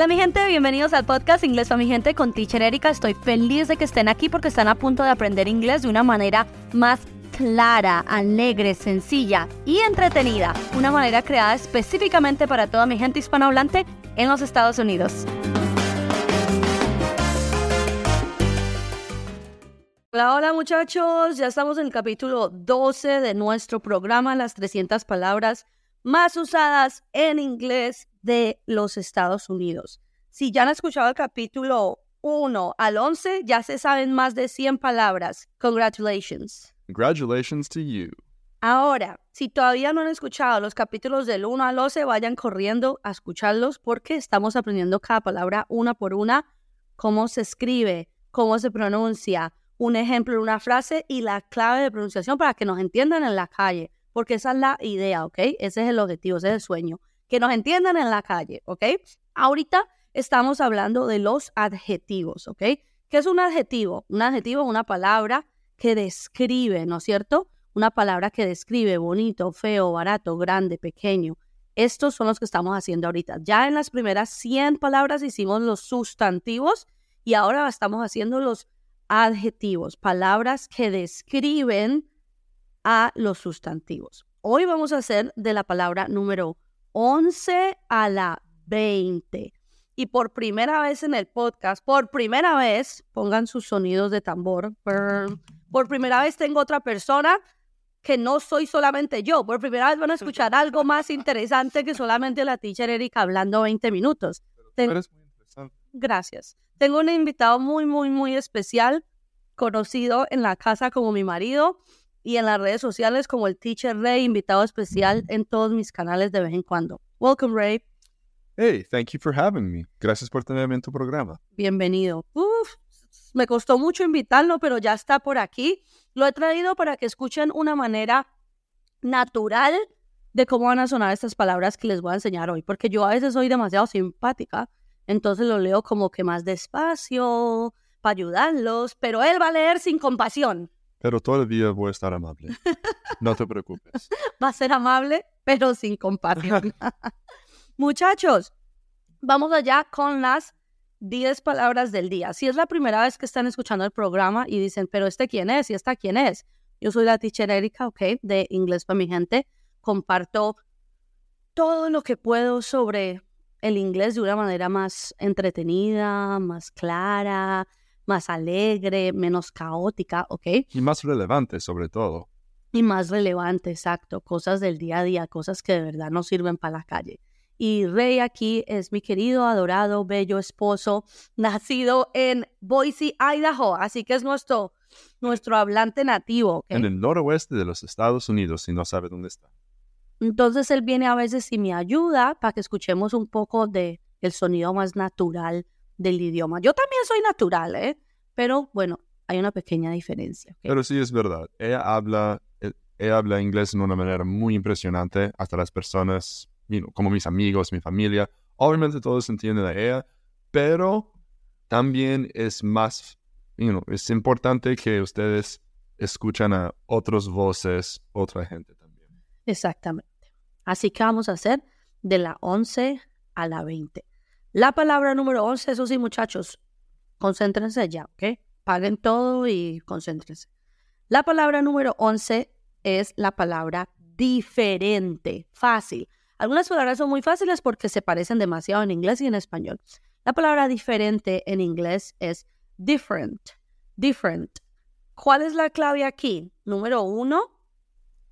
Hola mi gente, bienvenidos al podcast Inglés para mi gente con Teacher Erika. Estoy feliz de que estén aquí porque están a punto de aprender inglés de una manera más clara, alegre, sencilla y entretenida. Una manera creada específicamente para toda mi gente hispanohablante en los Estados Unidos. Hola, hola muchachos, ya estamos en el capítulo 12 de nuestro programa Las 300 palabras más usadas en inglés de los Estados Unidos. Si ya han escuchado el capítulo 1 al 11, ya se saben más de 100 palabras. Congratulations. Congratulations to you. Ahora, si todavía no han escuchado los capítulos del 1 al 11, vayan corriendo a escucharlos porque estamos aprendiendo cada palabra una por una, cómo se escribe, cómo se pronuncia, un ejemplo una frase y la clave de pronunciación para que nos entiendan en la calle, porque esa es la idea, ¿ok? Ese es el objetivo, ese es el sueño que nos entiendan en la calle, ¿ok? Ahorita estamos hablando de los adjetivos, ¿ok? ¿Qué es un adjetivo? Un adjetivo es una palabra que describe, ¿no es cierto? Una palabra que describe bonito, feo, barato, grande, pequeño. Estos son los que estamos haciendo ahorita. Ya en las primeras 100 palabras hicimos los sustantivos y ahora estamos haciendo los adjetivos, palabras que describen a los sustantivos. Hoy vamos a hacer de la palabra número 11 a la 20. Y por primera vez en el podcast, por primera vez, pongan sus sonidos de tambor. Por primera vez tengo otra persona que no soy solamente yo. Por primera vez van a escuchar algo más interesante que solamente la teacher Erika hablando 20 minutos. Gracias. Tengo un invitado muy, muy, muy especial, conocido en la casa como mi marido y en las redes sociales como el Teacher Ray, invitado especial en todos mis canales de vez en cuando. Welcome, Ray. Hey, thank you for having me. Gracias por tenerme en tu programa. Bienvenido. Uf, me costó mucho invitarlo, pero ya está por aquí. Lo he traído para que escuchen una manera natural de cómo van a sonar estas palabras que les voy a enseñar hoy, porque yo a veces soy demasiado simpática, entonces lo leo como que más despacio, para ayudarlos, pero él va a leer sin compasión. Pero todavía voy a estar amable. No te preocupes. Va a ser amable, pero sin compasión. Muchachos, vamos allá con las 10 palabras del día. Si es la primera vez que están escuchando el programa y dicen, pero este quién es y esta quién es. Yo soy la teacher Erika, ok, de Inglés para mi gente. Comparto todo lo que puedo sobre el inglés de una manera más entretenida, más clara, más alegre, menos caótica, ¿ok? Y más relevante sobre todo. Y más relevante, exacto. Cosas del día a día, cosas que de verdad no sirven para la calle. Y Rey aquí es mi querido, adorado, bello esposo, nacido en Boise, Idaho. Así que es nuestro, nuestro hablante nativo. En el noroeste de los Estados Unidos, si no sabe dónde está. Entonces él viene a veces y me ayuda para que escuchemos un poco de el sonido más natural del idioma. Yo también soy natural, ¿eh? Pero bueno, hay una pequeña diferencia. Pero sí es verdad. Ella habla, eh, ella habla inglés de una manera muy impresionante. Hasta las personas, como mis amigos, mi familia, obviamente todos entienden a ella, pero también es más, es importante que ustedes escuchan a otras voces, otra gente también. Exactamente. Así que vamos a hacer de la 11 a la 20. La palabra número 11, eso sí, muchachos, concéntrense ya, ¿ok? Paguen todo y concéntrense. La palabra número 11 es la palabra diferente, fácil. Algunas palabras son muy fáciles porque se parecen demasiado en inglés y en español. La palabra diferente en inglés es different, different. ¿Cuál es la clave aquí? Número uno,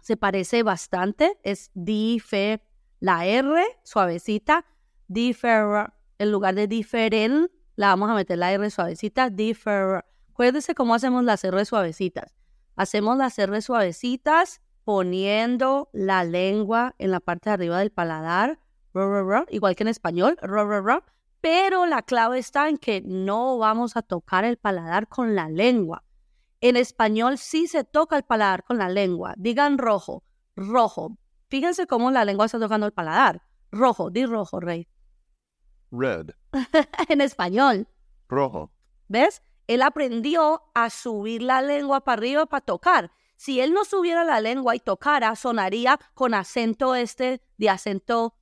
se parece bastante, es dife, la R suavecita, differ, en lugar de diferent, la vamos a meter la R suavecita, differ. Acuérdense cómo hacemos las R suavecitas. Hacemos las R suavecitas poniendo la lengua en la parte de arriba del paladar, igual que en español, pero la clave está en que no vamos a tocar el paladar con la lengua. En español sí se toca el paladar con la lengua. Digan rojo, rojo. Fíjense cómo la lengua está tocando el paladar. Rojo, di rojo, Rey. Red. en español. Rojo. ¿Ves? Él aprendió a subir la lengua para arriba para tocar. Si él no subiera la lengua y tocara, sonaría con acento este de acento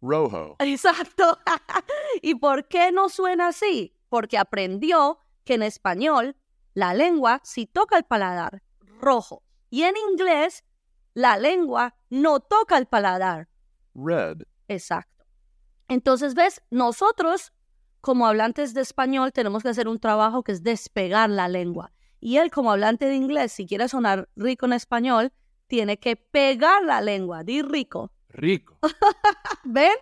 Rojo. Exacto. ¿Y por qué no suena así? Porque aprendió que en español la lengua sí toca el paladar, rojo. Y en inglés la lengua no toca el paladar. Red. Exacto. Entonces, ves, nosotros como hablantes de español tenemos que hacer un trabajo que es despegar la lengua. Y él como hablante de inglés, si quiere sonar rico en español, tiene que pegar la lengua, di rico. Rico. ¿Ven?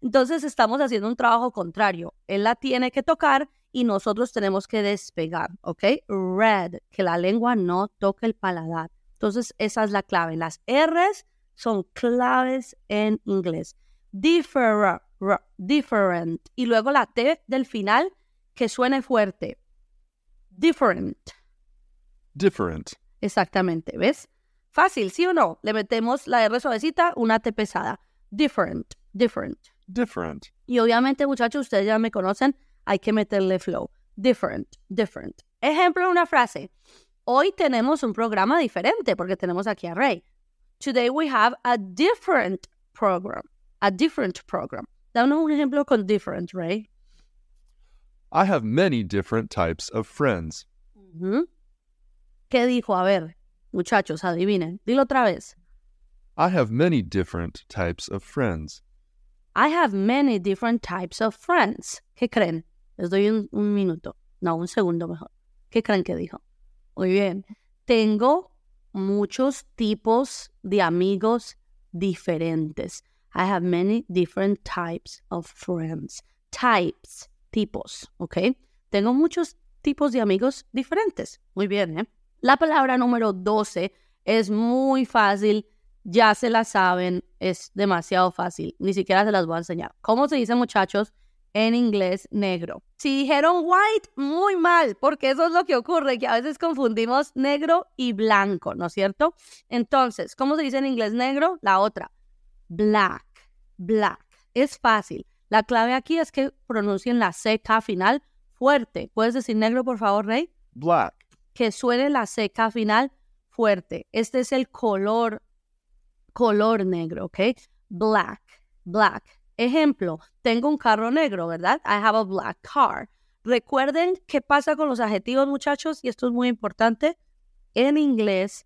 Entonces estamos haciendo un trabajo contrario. Él la tiene que tocar y nosotros tenemos que despegar, ¿ok? Red, que la lengua no toque el paladar. Entonces esa es la clave. Las R's son claves en inglés. Different, different. Y luego la T del final que suene fuerte. Different. Different. Exactamente, ¿ves? Fácil, ¿sí o no? Le metemos la R suavecita, una T pesada. Different, different. Different. Y obviamente, muchachos, ustedes ya me conocen, hay que meterle flow. Different, different. Ejemplo de una frase. Hoy tenemos un programa diferente porque tenemos aquí a Ray. Today we have a different program. A different program. Danos un ejemplo con different, Ray. I have many different types of friends. ¿Qué dijo? A ver, muchachos, adivinen. Dilo otra vez. I have many different types of friends. I have many different types of friends. ¿Qué creen? Les doy un, un minuto. No, un segundo mejor. ¿Qué creen que dijo? Muy bien. Tengo muchos tipos de amigos diferentes. I have many different types of friends. Types, tipos, ¿ok? Tengo muchos tipos de amigos diferentes. Muy bien, ¿eh? La palabra número 12 es muy fácil, ya se la saben, es demasiado fácil, ni siquiera se las voy a enseñar. ¿Cómo se dice, muchachos, en inglés negro? Si dijeron white, muy mal, porque eso es lo que ocurre, que a veces confundimos negro y blanco, ¿no es cierto? Entonces, ¿cómo se dice en inglés negro? La otra, black, black. Es fácil. La clave aquí es que pronuncien la CK final fuerte. ¿Puedes decir negro, por favor, Rey? Black. que suene la seca final fuerte. Este es el color, color negro, ¿ok? Black, black. Ejemplo, tengo un carro negro, ¿verdad? I have a black car. Recuerden qué pasa con los adjetivos, muchachos, y esto es muy importante. En inglés,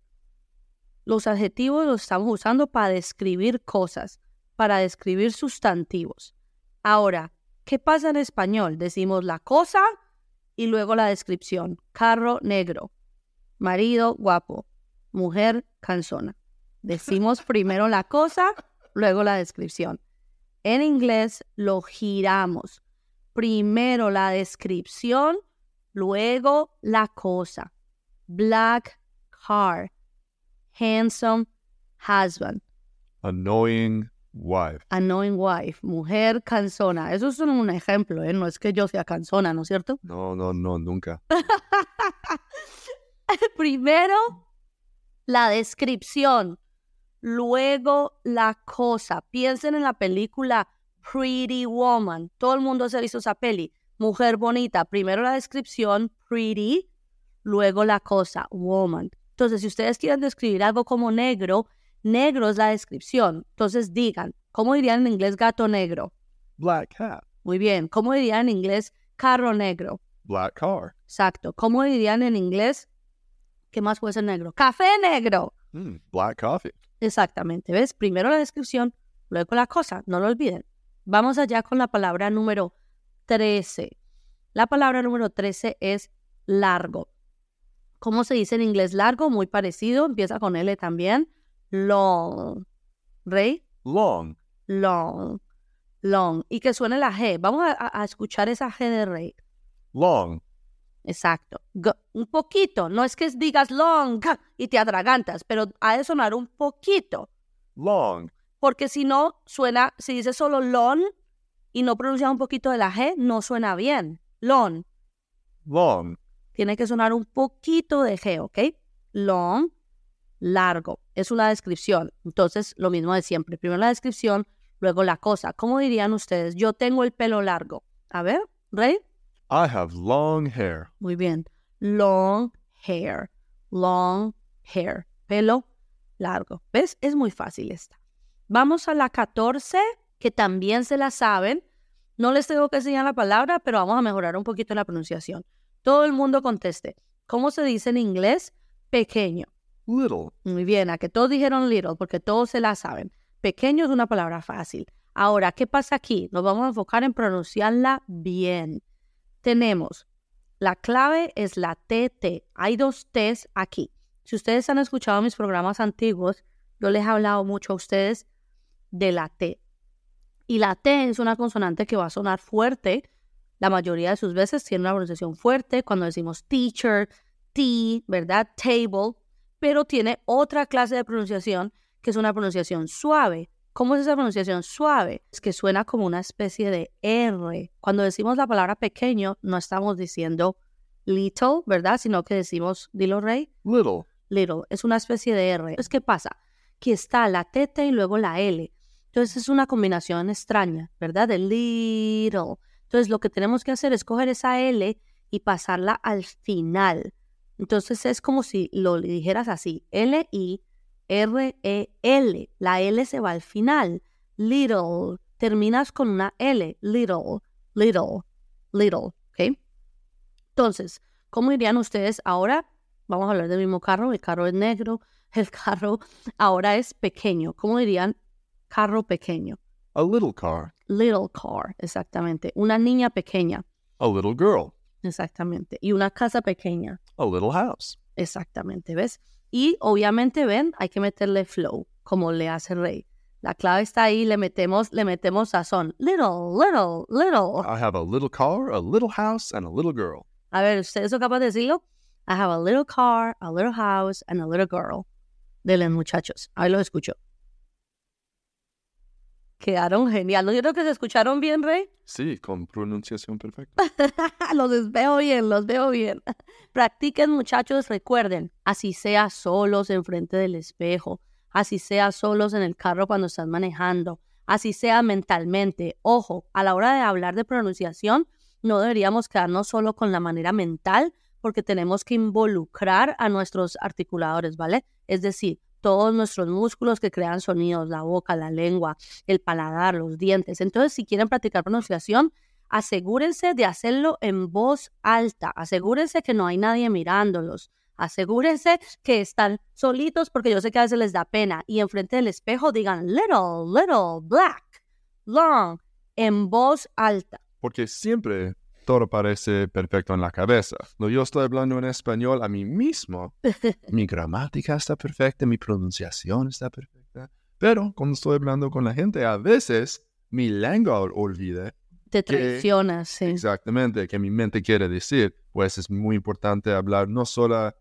los adjetivos los estamos usando para describir cosas, para describir sustantivos. Ahora, ¿qué pasa en español? Decimos la cosa y luego la descripción. Carro negro, marido guapo, mujer cansona. Decimos primero la cosa, luego la descripción. En inglés lo giramos. Primero la descripción, luego la cosa. Black car, handsome husband, Annoying wife. annoying wife, mujer cansona. Eso es un ejemplo, ¿eh? No es que yo sea cansona, ¿no es cierto? No, no, no, nunca. Primero la descripción, luego la cosa. Piensen en la película Pretty Woman. Todo el mundo se ha visto esa peli. Mujer bonita. Primero la descripción, pretty, luego la cosa, woman. Entonces, si ustedes quieren describir algo como negro, negro es la descripción. Entonces, digan, ¿cómo dirían en inglés gato negro? Black cat. Muy bien. ¿Cómo dirían en inglés carro negro? Black car. Exacto. ¿Cómo dirían en inglés? ¿Qué más puede ser negro? Café negro. Mm, black coffee. Exactamente. ¿Ves? Primero la descripción, luego la cosa. No lo olviden. Vamos allá con la palabra número 13. La palabra número 13 es largo. ¿Cómo se dice en inglés largo? Muy parecido. Empieza con L también. Long. ¿Rey? Long. Long. Long. Y que suene la G. Vamos a, escuchar esa G de Rey. Long. Exacto. G- un poquito. No es que digas long y te atragantas, pero ha de sonar un poquito. Long. Porque si no, suena, si dices solo long y no pronuncias un poquito de la G, no suena bien. Long. Long. Tiene que sonar un poquito de G, ¿ok? Long, largo. Es una descripción. Entonces, lo mismo de siempre. Primero la descripción, luego la cosa. ¿Cómo dirían ustedes? Yo tengo el pelo largo. A ver, Rey. I have long hair. Muy bien. Long hair. Long hair. Pelo largo. ¿Ves? Es muy fácil esta. Vamos a la 14, que también se la saben. No les tengo que enseñar la palabra, pero vamos a mejorar un poquito la pronunciación. Todo el mundo conteste. ¿Cómo se dice en inglés? Pequeño. Little. Muy bien, a que todos dijeron little, porque todos se la saben. Pequeño es una palabra fácil. Ahora, ¿qué pasa aquí? Nos vamos a enfocar en pronunciarla bien. Tenemos, la clave es la TT. Hay dos T's aquí. Si ustedes han escuchado mis programas antiguos, yo les he hablado mucho a ustedes de la T. Y la T es una consonante que va a sonar fuerte. La mayoría de sus veces tiene una pronunciación fuerte cuando decimos teacher, T, ¿verdad? Table. Pero tiene otra clase de pronunciación que es una pronunciación suave. ¿Cómo es esa pronunciación suave? Es que suena como una especie de R. Cuando decimos la palabra pequeño, no estamos diciendo little, ¿verdad? Sino que decimos, dilo rey, Little. little. Es una especie de R. Entonces, ¿qué pasa? Que está la TT y luego la L. Entonces es una combinación extraña, ¿verdad? De little. Entonces lo que tenemos que hacer es coger esa L y pasarla al final. Entonces es como si lo dijeras así, L-I-R-E-L. La L se va al final. Little. Terminas con una L. Little, little, little. ¿Ok? Entonces, ¿cómo dirían ustedes ahora? Vamos a hablar del mismo carro. El carro es negro. El carro ahora es pequeño. ¿Cómo dirían carro pequeño? A little car. Little car, exactamente. Una niña pequeña, A little girl. Exactamente. Y una casa pequeña, A little house. exactamente, ¿ves? Y obviamente, ven, hay que meterle flow, como le hace Rey. La clave está ahí, le metemos, le metemos sazón. Little, little, little. I have a little car, a little house, and a little girl. A ver, ¿ustedes son capaces de decirlo? I have a little car, a little house, and a little girl. Dele, muchachos. Ahí los escucho. Quedaron genial. ¿No yo creo que se escucharon bien, Rey? Sí, con pronunciación perfecta. los veo bien, los veo bien. Practiquen, muchachos, recuerden, así sea solos enfrente del espejo, así sea solos en el carro cuando están manejando, así sea mentalmente. Ojo, a la hora de hablar de pronunciación, no deberíamos quedarnos solo con la manera mental, porque tenemos que involucrar a nuestros articuladores, ¿vale? Es decir, todos nuestros músculos que crean sonidos, la boca, la lengua, el paladar, los dientes. Entonces, si quieren practicar pronunciación, asegúrense de hacerlo en voz alta, asegúrense que no hay nadie mirándolos, asegúrense que están solitos porque yo sé que a veces les da pena y enfrente del espejo digan little, little, black, long, en voz alta. Porque siempre todo parece perfecto en la cabeza. No, yo estoy hablando en español a mí mismo. mi gramática está perfecta, mi pronunciación está perfecta. Pero cuando estoy hablando con la gente, a veces mi lengua ol- olvida Te traicionas, sí. exactamente que mi mente quiere decir. Pues es muy importante hablar no solo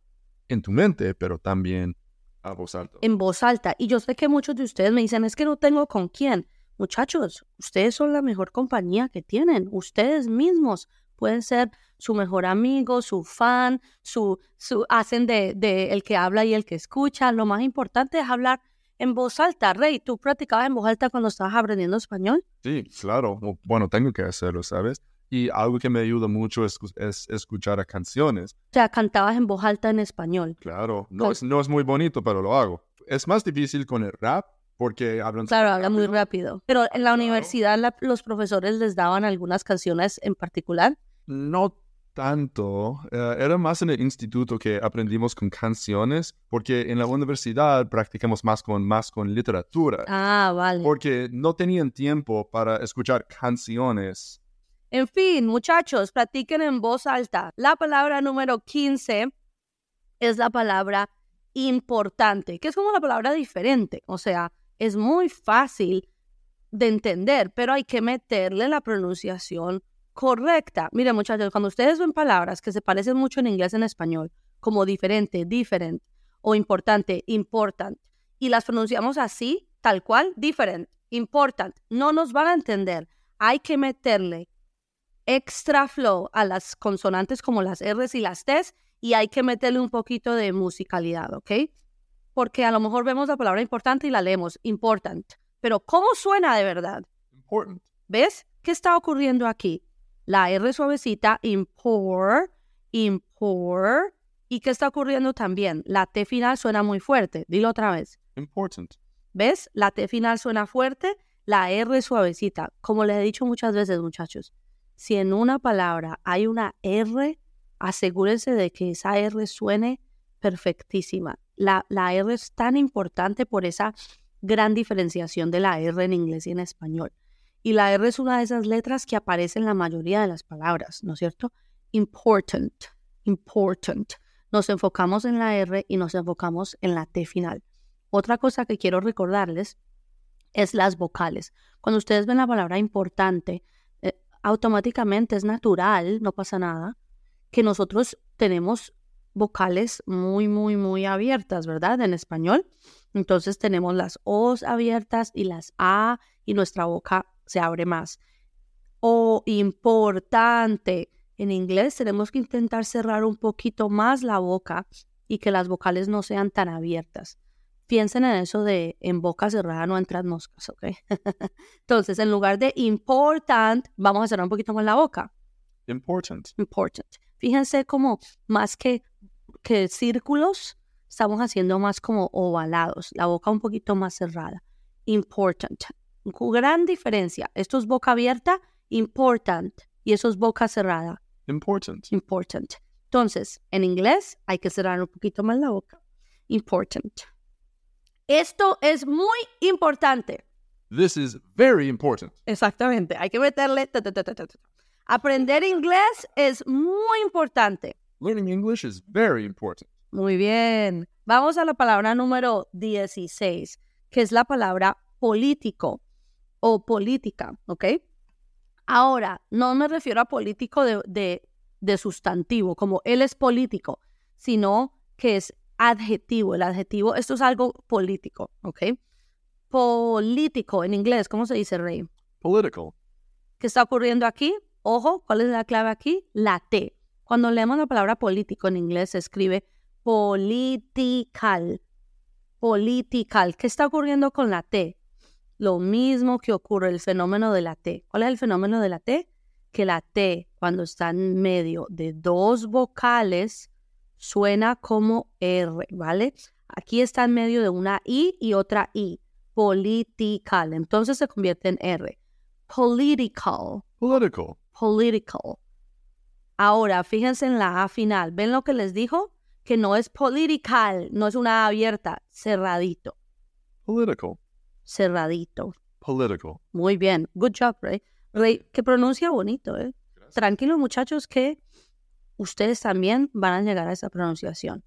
en tu mente, pero también a voz alta. en voz alta. Y yo sé que muchos de ustedes me dicen, es que no tengo con quién. Muchachos, ustedes son la mejor compañía que tienen. Ustedes mismos pueden ser su mejor amigo, su fan, su, su hacen de, de el que habla y el que escucha. Lo más importante es hablar en voz alta. Rey, ¿tú practicabas en voz alta cuando estabas aprendiendo español? Sí, claro. Bueno, tengo que hacerlo, ¿sabes? Y algo que me ayuda mucho es, es escuchar a canciones. O sea, cantabas en voz alta en español. Claro, no Con- es, no es muy bonito, pero lo hago. Es más difícil con el rap porque hablan... Claro, súper habla muy rápido. Pero en la Claro. universidad la- los profesores les daban algunas canciones en particular. No tanto. eh, era más en el instituto que aprendimos con canciones, porque en la universidad practicamos más con, más con literatura. Ah, vale. Porque no tenían tiempo para escuchar canciones. En fin, muchachos, practiquen en voz alta. La palabra número 15 es la palabra importante, que es como la palabra diferente. O sea, es muy fácil de entender, pero hay que meterle la pronunciación correcta. Miren, muchachos, cuando ustedes ven palabras que se parecen mucho en inglés en español, como diferente, different, o importante, important, y las pronunciamos así, tal cual, different, important, no nos van a entender. Hay que meterle extra flow a las consonantes como las R's y las T's y hay que meterle un poquito de musicalidad, ¿ok? Porque a lo mejor vemos la palabra importante y la leemos important, pero ¿cómo suena de verdad? Important. ¿Ves? ¿Qué está ocurriendo aquí? La R suavecita, import, import. ¿Y qué está ocurriendo también? La T final suena muy fuerte. Dilo otra vez. Important. ¿Ves? La T final suena fuerte, La R suavecita. Como les he dicho muchas veces, muchachos, si en una palabra hay una R, asegúrense de que esa R suene perfectísima. La, la R es tan importante por esa gran diferenciación de la R en inglés y en español. Y la R es una de esas letras que aparece en la mayoría de las palabras, ¿no es cierto? Important, important. Nos enfocamos en la R y nos enfocamos en la T final. Otra cosa que quiero recordarles es las vocales. Cuando ustedes ven la palabra importante, eh, automáticamente es natural, no pasa nada, que nosotros tenemos vocales muy, muy, muy abiertas, ¿verdad? En español. Entonces tenemos las O's abiertas y las A y nuestra boca se abre más. O importante. En inglés tenemos que intentar cerrar un poquito más la boca y que las vocales no sean tan abiertas. Piensen en eso de en boca cerrada no entran moscas, ¿ok? Entonces, en lugar de important, vamos a cerrar un poquito más la boca. Important. Important. Fíjense como más que, que círculos, estamos haciendo más como ovalados, la boca un poquito más cerrada. Important. Gran diferencia. Esto es boca abierta, important, y eso es boca cerrada. Important. Important. Entonces, en inglés hay que cerrar un poquito más la boca. Important. Esto es muy importante. This is very important. Exactamente. Hay que meterle. Aprender inglés es muy importante. Learning English is very important. Muy bien. Vamos a la palabra número 16, que es la palabra político o política, ¿ok? Ahora, no me refiero a político de, de, sustantivo, como él es político, sino que es adjetivo. El adjetivo, esto es algo político, ¿ok? Político en inglés, ¿cómo se dice, Rey? Political. ¿Qué está ocurriendo aquí? Ojo, ¿cuál es la clave aquí? La T. Cuando leemos la palabra político en inglés se escribe political. Political. ¿Qué está ocurriendo con la T? Lo mismo que ocurre el fenómeno de la T. ¿Cuál es el fenómeno de la T? Que la T, cuando está en medio de dos vocales, suena como R, ¿vale? Aquí está en medio de una I y otra I. Political. Entonces se convierte en R. Political. Political. Political. Ahora, fíjense en la A final. ¿Ven lo que les dijo? Que no es political, no es una A abierta, cerradito. Political cerradito. Political. Muy bien. Good job, Ray. Ray, que pronuncia bonito, ¿eh? Tranquilos, muchachos, que ustedes también van a llegar a esa pronunciación.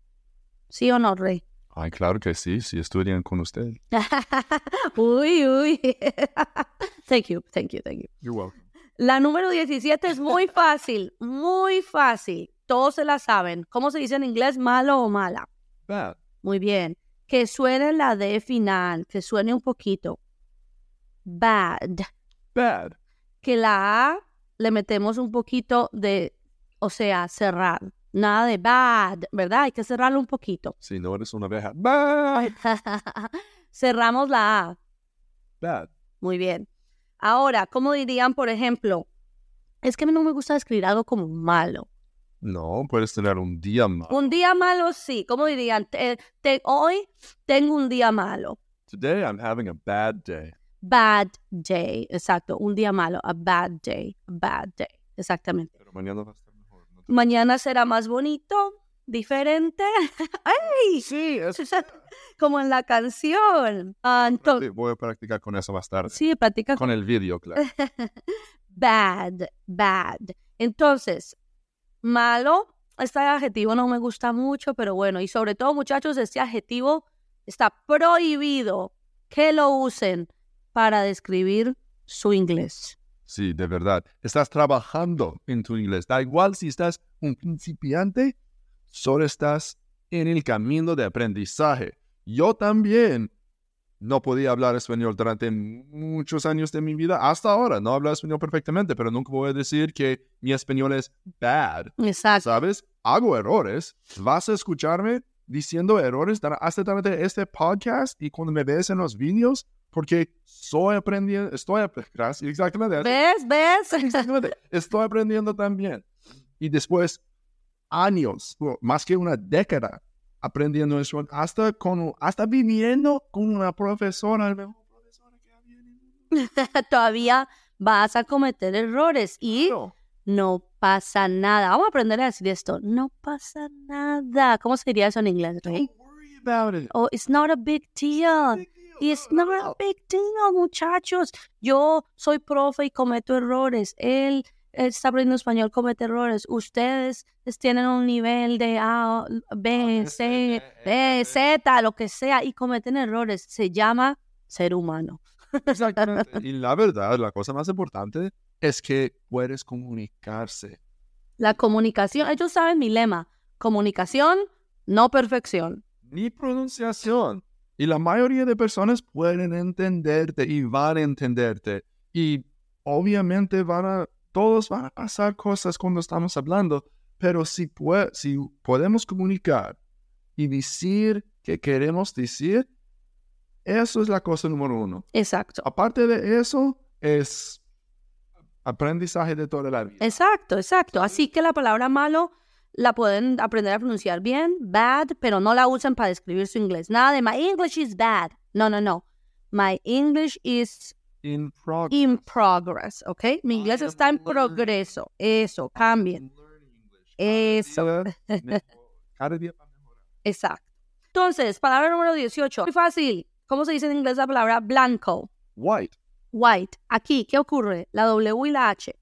¿Sí o no, Rey? Ay, claro que sí, si estudian con usted. uy, uy. thank you, thank you, thank you. You're welcome. La número 17 es muy fácil, muy fácil. Todos se la saben. ¿Cómo se dice en inglés malo o mala? Bad. Muy bien que suene la D final, que suene un poquito. Bad. Bad. Que la A le metemos un poquito de, o sea, cerrar. Nada de bad, ¿verdad? Hay que cerrarlo un poquito. Si no eres una abeja. Bad. Cerramos la A. Bad. Muy bien. Ahora, ¿cómo dirían, por ejemplo? Es que a mí no me gusta escribir algo como malo. No, puedes tener un día malo. Un día malo, sí. ¿Cómo dirían? hoy tengo un día malo. Today I'm having a bad day. Bad day, exacto. Un día malo, a bad day, a bad day. Exactamente. Pero mañana va a estar mejor. Mañana será más bonito, diferente. ¡Ay! Sí, eso Como en la canción. Ah, Voy a practicar con eso más tarde. Sí, practica con el vídeo, claro. bad, bad. Entonces, Malo, este adjetivo no me gusta mucho, pero bueno, y sobre todo muchachos, este adjetivo está prohibido que lo usen para describir su inglés. Sí, de verdad. Estás trabajando en tu inglés. Da igual si estás un principiante, solo estás en el camino de aprendizaje. Yo también no podía hablar español durante muchos años de mi vida. Hasta ahora no hablo español perfectamente, pero nunca voy a decir que mi español es bad. Exacto. ¿Sabes? Hago errores. Vas a escucharme diciendo errores hasta durante este podcast y cuando me ves en los vídeos, porque estoy aprendiendo, estoy aprendiendo, exactamente. ¿Ves? ¿Ves? Exactamente. Estoy aprendiendo también. Y después, años, más que una década aprendiendo eso, hasta, con, hasta viviendo con una profesora, el mejor profesora que había en Todavía vas a cometer errores y No. no pasa nada. Vamos a aprender a decir esto. No pasa nada. ¿Cómo se diría eso en inglés, Rey? Don't worry about it. Oh, it's not a big deal. Big deal. It's No, not no, a big deal, muchachos. Yo soy profe y cometo errores. Él está aprendiendo español, comete errores. Ustedes tienen un nivel de A, B, C, eh, B, eh, Z, lo que sea, y cometen errores. Se llama ser humano. Exactamente. Y la verdad, la cosa más importante es que puedes comunicarse. La comunicación, ellos saben mi lema. Comunicación, no perfección. Ni pronunciación. Y la mayoría de personas pueden entenderte y van a entenderte. Y obviamente van a, todos van a pasar cosas cuando estamos hablando. Pero si, pue- si podemos comunicar y decir que queremos decir, eso es la cosa número uno. Exacto. Aparte de eso, es aprendizaje de toda la vida. Exacto, exacto. Así que la palabra malo la pueden aprender a pronunciar bien, bad, pero no la usan para describir su inglés. Nada de my English is bad. No, no, no. My English is In progress. in progress, ¿ok? Mi inglés I está en progreso. Eso, cambien. Eso. Cada día mejorar. Exacto. Entonces, palabra número 18. Muy fácil. ¿Cómo se dice en inglés la palabra blanco? White. White. Aquí, ¿qué ocurre? La W y la H.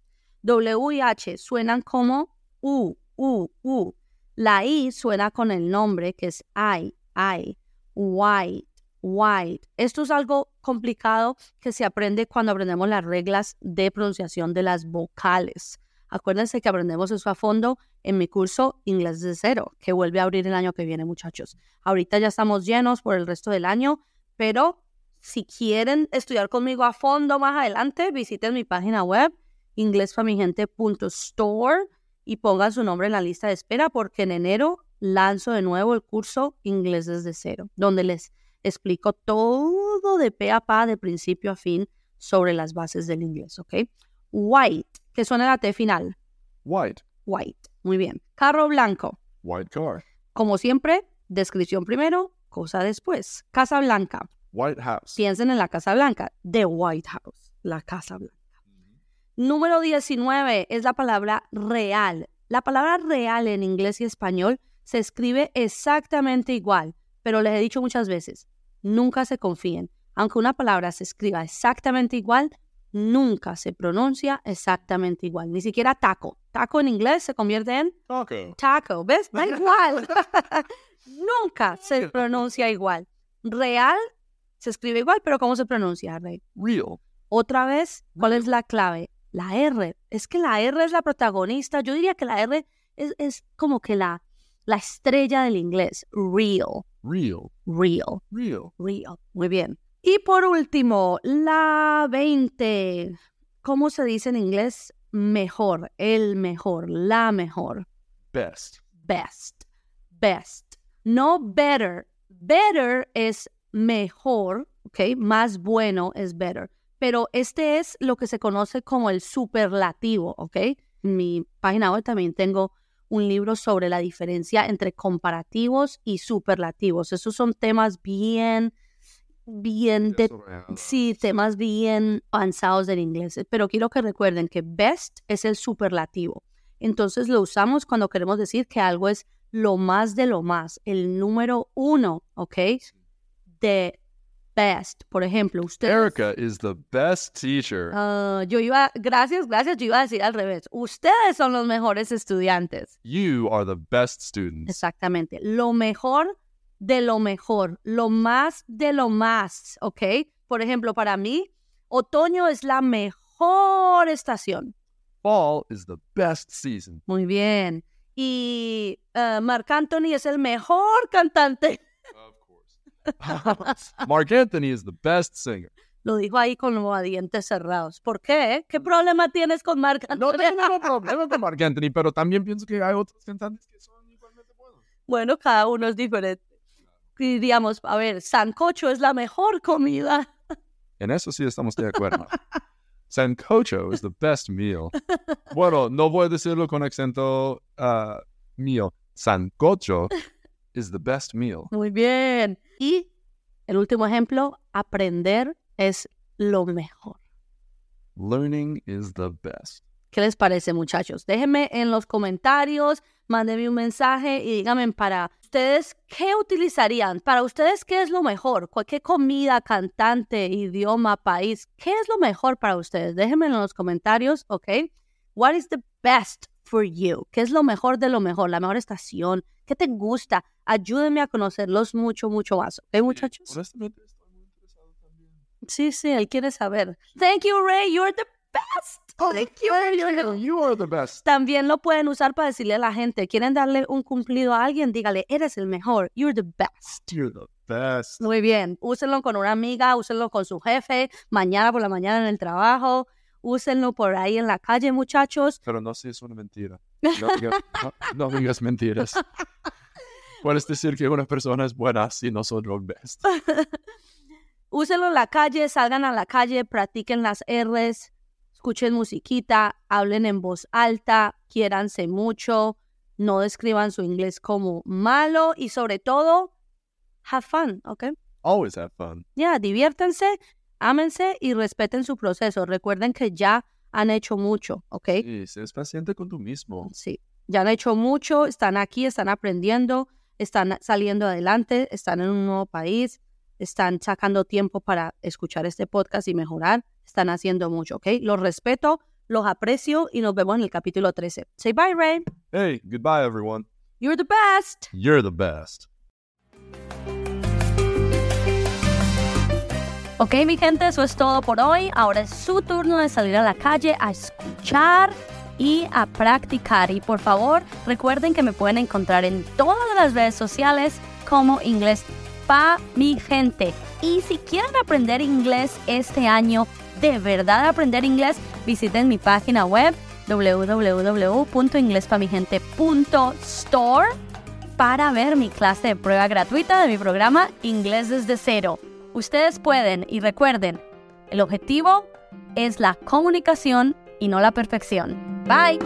W y H suenan como U, U, U. La I suena con el nombre que es I, I. White, white. Esto es algo complicado que se aprende cuando aprendemos las reglas de pronunciación de las vocales. Acuérdense que aprendemos eso a fondo en mi curso Inglés de Cero, que vuelve a abrir el año que viene, muchachos. Ahorita ya estamos llenos por el resto del año, pero si quieren estudiar conmigo a fondo más adelante, visiten mi página web inglesfamigente.store y pongan su nombre en la lista de espera porque en enero lanzo de nuevo el curso Inglés desde cero, donde les explico todo de pe a pa, de principio a fin, sobre las bases del inglés, ¿ok? White, que suena la T final. White. White, muy bien. Carro blanco, White car. como siempre, descripción primero, cosa después. Casa blanca, White house. piensen en la Casa Blanca, The White House, la Casa Blanca. Número 19 es la palabra real. La palabra real en inglés y español se escribe exactamente igual, pero les he dicho muchas veces, nunca se confíen. Aunque una palabra se escriba exactamente igual, nunca se pronuncia exactamente igual. Ni siquiera taco. Taco en inglés se convierte en Taco. taco, ¿ves? Da igual. nunca se pronuncia igual. Real se escribe igual, pero ¿cómo se pronuncia, Rey? Real. Otra vez, ¿cuál es la clave? La R. Es que la R es la protagonista. Yo diría que la R es, es como que la, la estrella del inglés. Real, Real. real, Real. real. Muy bien. Y por último, la 20. ¿Cómo se dice en inglés? Mejor, el mejor, la mejor. Best. Best, best. No better. Better es mejor, ¿ok? Más bueno es better. Pero este es lo que se conoce como el superlativo, ¿ok? En mi página web también tengo un libro sobre la diferencia entre comparativos y superlativos. Esos son temas bien, bien de. Sí, temas bien avanzados del inglés, pero quiero que recuerden que best es el superlativo. Entonces lo usamos cuando queremos decir que algo es lo más de lo más, el número uno, ¿ok? De best. Por ejemplo, ustedes... Erica is the best teacher. Ah, yo iba, gracias, gracias, yo iba a decir al revés. Ustedes son los mejores estudiantes. you are the best students. Exactamente. Lo mejor de lo mejor, lo más de lo más, ¿ok? Por ejemplo, para mí, otoño es la mejor estación. Fall is the best season. Muy bien. Y eh, Marc Anthony es el mejor cantante. Mark Anthony is the best singer. Lo dijo ahí con los dientes cerrados. ¿Por qué? ¿Qué problema tienes con Marc No Anthony? tengo ningún problema con Mark Anthony, pero también pienso que hay otros cantantes que son igualmente buenos. Bueno, cada uno es diferente. Y digamos, a ver, sancocho es la mejor comida. En eso sí estamos de acuerdo. Sancocho is the best meal. Bueno, no voy a decirlo con acento uh, mío. Sancocho is the best meal. Muy bien. Y el último ejemplo, aprender es lo mejor. Learning is the best. ¿Qué les parece, muchachos? Déjenme en los comentarios, mándenme un mensaje y díganme para ustedes qué utilizarían. Para ustedes, ¿qué es lo mejor? ¿Cualquier comida, cantante, idioma, país? ¿Qué es lo mejor para ustedes? Déjenme en los comentarios, ¿ok? What is the best for you? ¿Qué es lo mejor de lo mejor? La mejor estación. ¿Qué te gusta? Ayúdenme a conocerlos mucho, mucho más. ¿Ok, muchachos? Honestamente, estoy muy interesado también. Sí, sí, él quiere saber. Thank you, Ray. You're the best. Thank you. You are the best. También lo pueden usar para decirle a la gente, quieren darle un cumplido a alguien, dígale, eres el mejor. You're the best. You're the best. Muy bien. Úsenlo con una amiga, úsenlo con su jefe, mañana por la mañana en el trabajo. Úsenlo por ahí en la calle, muchachos. Pero no si es una mentira. No, digas- no- no digas mentiras. Puedes decir que una persona es buena si no son the best. Úsenlo en la calle, salgan a la calle, practiquen las R's, escuchen musiquita, hablen en voz alta, quiéranse mucho, no describan su inglés como malo y sobre todo, have fun, ¿ok? Always have fun. Ya, diviértanse, ámense y respeten su proceso. Recuerden que ya han hecho mucho, ¿ok? Y seas paciente con tú mismo. Sí, ya han hecho mucho, están aquí, están aprendiendo, están saliendo adelante, están en un nuevo país, están sacando tiempo para escuchar este podcast y mejorar, están haciendo mucho, ¿ok? Los respeto, los aprecio y nos vemos en el capítulo 13. Say bye, Ray. Hey, goodbye everyone. You're the best. You're the best. Ok, mi gente, eso es todo por hoy. Ahora es su turno de salir a la calle a escuchar y a practicar. Y por favor, recuerden que me pueden encontrar en todas las redes sociales como inglés pa mi gente. Y si quieren aprender inglés este año, de verdad aprender inglés, visiten mi página web www.inglespamigente.store para ver mi clase de prueba gratuita de mi programa Inglés desde cero. Ustedes pueden y recuerden, el objetivo es la comunicación y no la perfección. Bye.